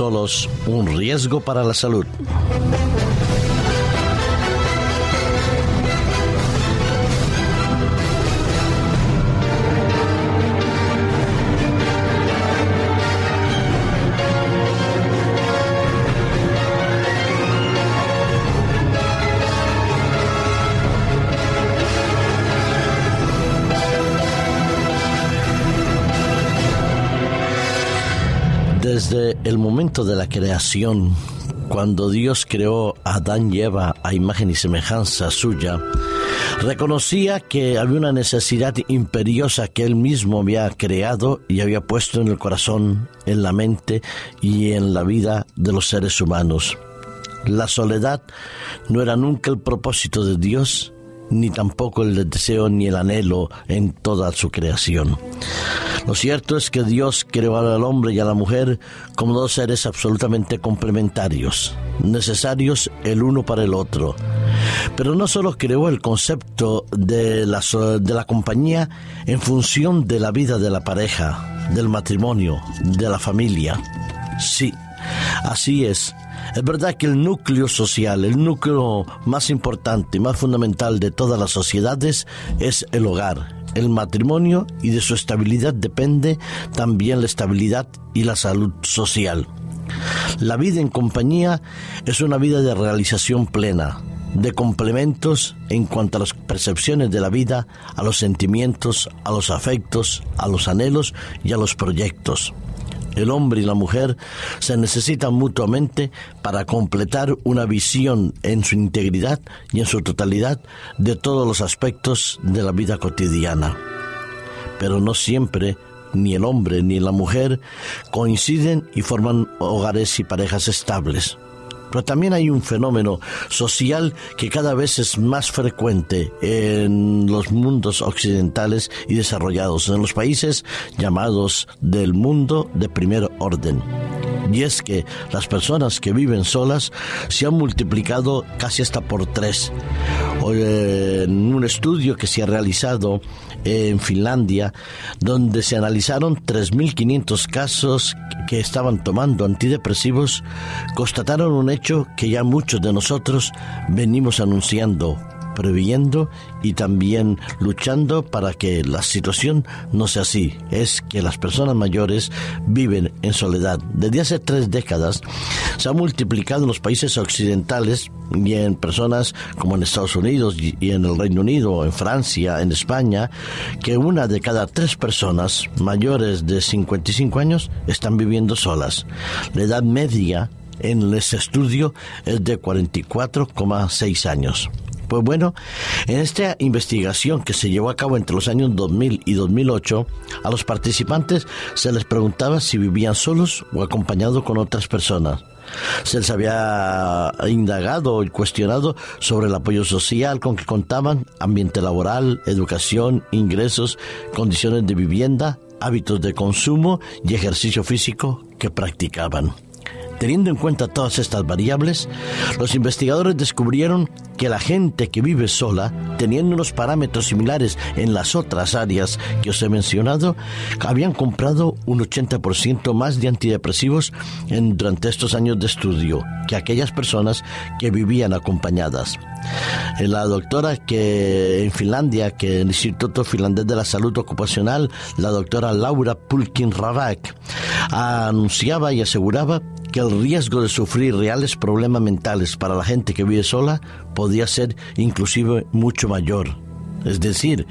solos, un riesgo para la salud. Desde el momento de la creación, cuando Dios creó a Adán y Eva a imagen y semejanza suya, reconocía que había una necesidad imperiosa que él mismo había creado y había puesto en el corazón, en la mente y en la vida de los seres humanos. La soledad no era nunca el propósito de Dios, ni tampoco el deseo ni el anhelo en toda su creación. Lo cierto es que Dios creó al hombre y a la mujer como dos seres absolutamente complementarios, necesarios el uno para el otro. Pero no solo creó el concepto de la, de la compañía en función de la vida de la pareja, del matrimonio, de la familia. Sí, así es. Es verdad que el núcleo social, el núcleo más importante y más fundamental de todas las sociedades es el hogar, el matrimonio y de su estabilidad depende también la estabilidad y la salud social. La vida en compañía es una vida de realización plena, de complementos en cuanto a las percepciones de la vida, a los sentimientos, a los afectos, a los anhelos y a los proyectos el hombre y la mujer se necesitan mutuamente para completar una visión en su integridad y en su totalidad de todos los aspectos de la vida cotidiana. Pero no siempre ni el hombre ni la mujer coinciden y forman hogares y parejas estables. Pero también hay un fenómeno social que cada vez es más frecuente en los mundos occidentales y desarrollados, en los países llamados del mundo de primer orden. Y es que las personas que viven solas se han multiplicado casi hasta por tres. En un estudio que se ha realizado en Finlandia, donde se analizaron 3.500 casos que estaban tomando antidepresivos, constataron un hecho que ya muchos de nosotros venimos anunciando previendo y también luchando para que la situación no sea así. Es que las personas mayores viven en soledad. Desde hace tres décadas se ha multiplicado en los países occidentales y en personas como en Estados Unidos y en el Reino Unido, en Francia, en España, que una de cada tres personas mayores de 55 años están viviendo solas. La edad media en ese estudio es de 44,6 años. Pues bueno, en esta investigación que se llevó a cabo entre los años 2000 y 2008, a los participantes se les preguntaba si vivían solos o acompañados con otras personas. Se les había indagado y cuestionado sobre el apoyo social con que contaban, ambiente laboral, educación, ingresos, condiciones de vivienda, hábitos de consumo y ejercicio físico que practicaban. Teniendo en cuenta todas estas variables, los investigadores descubrieron que la gente que vive sola, teniendo unos parámetros similares en las otras áreas que os he mencionado, habían comprado un 80% más de antidepresivos durante estos años de estudio que aquellas personas que vivían acompañadas. La doctora que en Finlandia, que el Instituto Finlandés de la Salud Ocupacional, la doctora Laura Pulkin Ravak, anunciaba y aseguraba que el riesgo de sufrir reales problemas mentales para la gente que vive sola podía ser inclusive mucho mayor. Es decir,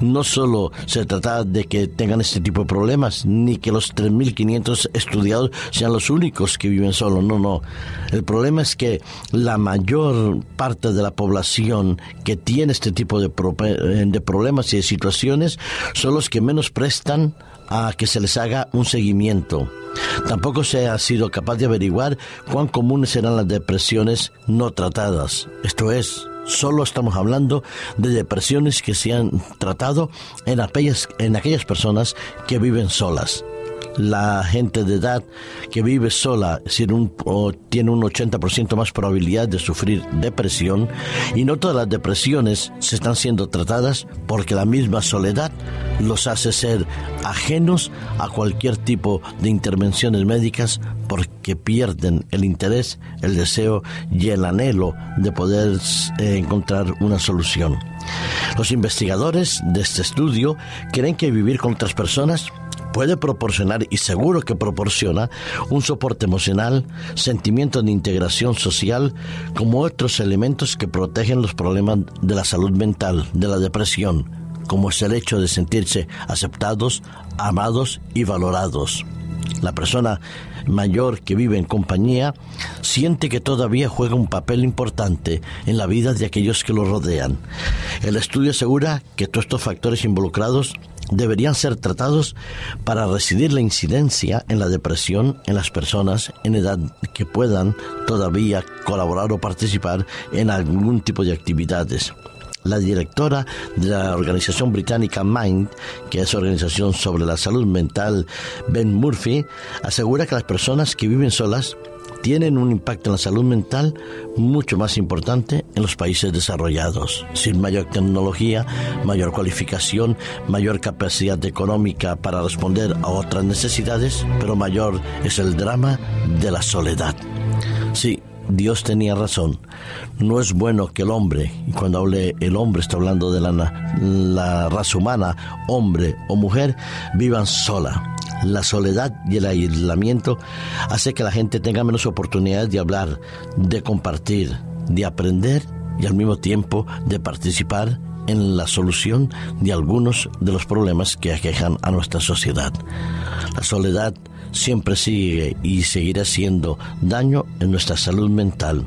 no solo se trata de que tengan este tipo de problemas, ni que los 3.500 estudiados sean los únicos que viven solos, no, no. El problema es que la mayor parte de la población que tiene este tipo de, de problemas y de situaciones son los que menos prestan a que se les haga un seguimiento. Tampoco se ha sido capaz de averiguar cuán comunes serán las depresiones no tratadas. Esto es, solo estamos hablando de depresiones que se han tratado en aquellas, en aquellas personas que viven solas. La gente de edad que vive sola tiene un 80% más probabilidad de sufrir depresión y no todas las depresiones se están siendo tratadas porque la misma soledad los hace ser ajenos a cualquier tipo de intervenciones médicas porque pierden el interés, el deseo y el anhelo de poder eh, encontrar una solución. Los investigadores de este estudio creen que vivir con otras personas puede proporcionar, y seguro que proporciona, un soporte emocional, sentimiento de integración social, como otros elementos que protegen los problemas de la salud mental, de la depresión, como es el hecho de sentirse aceptados, amados y valorados. La persona mayor que vive en compañía siente que todavía juega un papel importante en la vida de aquellos que lo rodean. El estudio asegura que todos estos factores involucrados deberían ser tratados para residir la incidencia en la depresión en las personas en edad que puedan todavía colaborar o participar en algún tipo de actividades. La directora de la organización británica Mind, que es organización sobre la salud mental, Ben Murphy, asegura que las personas que viven solas tienen un impacto en la salud mental mucho más importante en los países desarrollados, sin mayor tecnología, mayor cualificación, mayor capacidad económica para responder a otras necesidades, pero mayor es el drama de la soledad. Sí, Dios tenía razón. No es bueno que el hombre, y cuando hable el hombre está hablando de la, la raza humana, hombre o mujer, vivan sola la soledad y el aislamiento hace que la gente tenga menos oportunidades de hablar, de compartir, de aprender y al mismo tiempo de participar en la solución de algunos de los problemas que aquejan a nuestra sociedad. La soledad siempre sigue y seguirá haciendo daño en nuestra salud mental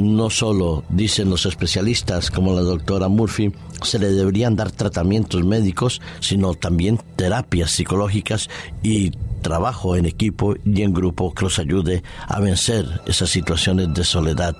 no solo, dicen los especialistas como la doctora Murphy, se le deberían dar tratamientos médicos, sino también terapias psicológicas y trabajo en equipo y en grupo que los ayude a vencer esas situaciones de soledad.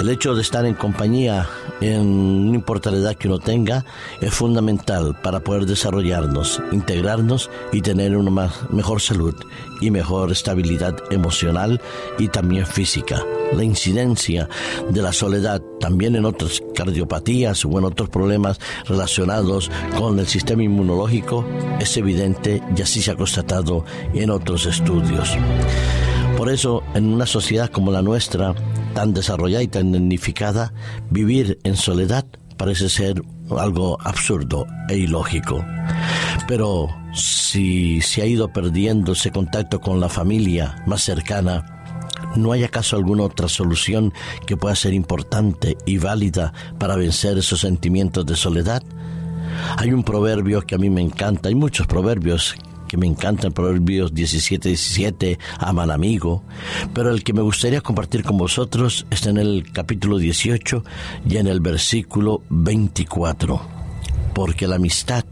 El hecho de estar en compañía, en, no importa la edad que uno tenga, es fundamental para poder desarrollarnos, integrarnos y tener una mejor salud y mejor estabilidad emocional y también física. La incidencia de la soledad también en otras cardiopatías o en otros problemas relacionados con el sistema inmunológico es evidente y así se ha constatado en otros estudios. Por eso, en una sociedad como la nuestra, tan desarrollada y tan dignificada, vivir en soledad parece ser algo absurdo e ilógico. Pero si se ha ido perdiendo ese contacto con la familia más cercana, ¿no hay acaso alguna otra solución que pueda ser importante y válida para vencer esos sentimientos de soledad? Hay un proverbio que a mí me encanta, hay muchos proverbios que me encantan, Proverbios 17, 17, aman amigo, pero el que me gustaría compartir con vosotros está en el capítulo 18 y en el versículo 24, porque la amistad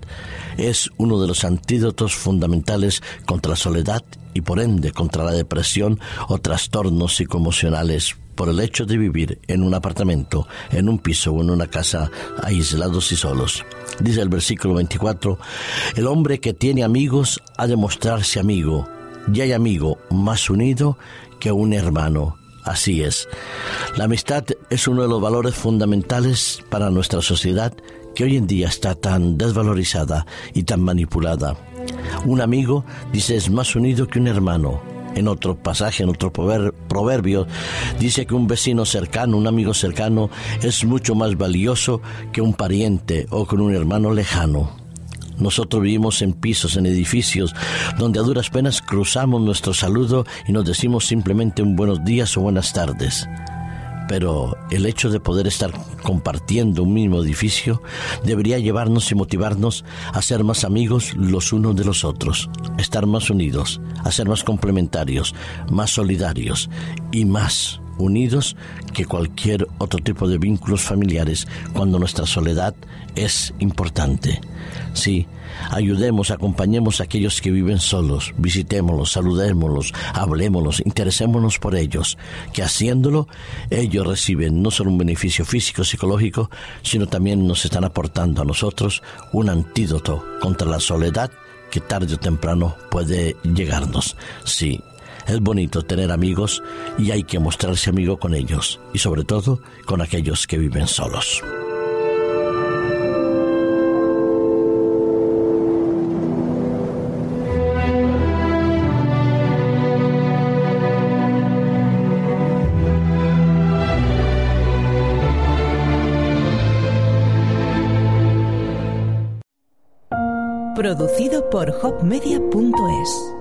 es uno de los antídotos fundamentales contra la soledad y por ende contra la depresión o trastornos psicoemocionales. Por el hecho de vivir en un apartamento, en un piso o en una casa aislados y solos. Dice el versículo 24, el hombre que tiene amigos ha de mostrarse amigo, y hay amigo más unido que un hermano. Así es. La amistad es uno de los valores fundamentales para nuestra sociedad que hoy en día está tan desvalorizada y tan manipulada. Un amigo, dice, es más unido que un hermano. En otro pasaje, en otro proverbio, dice que un vecino cercano, un amigo cercano, es mucho más valioso que un pariente o con un hermano lejano. Nosotros vivimos en pisos, en edificios, donde a duras penas cruzamos nuestro saludo y nos decimos simplemente un buenos días o buenas tardes pero el hecho de poder estar compartiendo un mismo edificio debería llevarnos y motivarnos a ser más amigos los unos de los otros, estar más unidos, a ser más complementarios, más solidarios y más unidos que cualquier otro tipo de vínculos familiares cuando nuestra soledad es importante. Sí, ayudemos, acompañemos a aquellos que viven solos, visitémoslos, saludémoslos, hablémoslos, interesémonos por ellos, que haciéndolo ellos reciben no solo un beneficio físico, psicológico, sino también nos están aportando a nosotros un antídoto contra la soledad que tarde o temprano puede llegarnos. Sí, es bonito tener amigos y hay que mostrarse amigo con ellos y sobre todo con aquellos que viven solos. Producido por hopmedia.es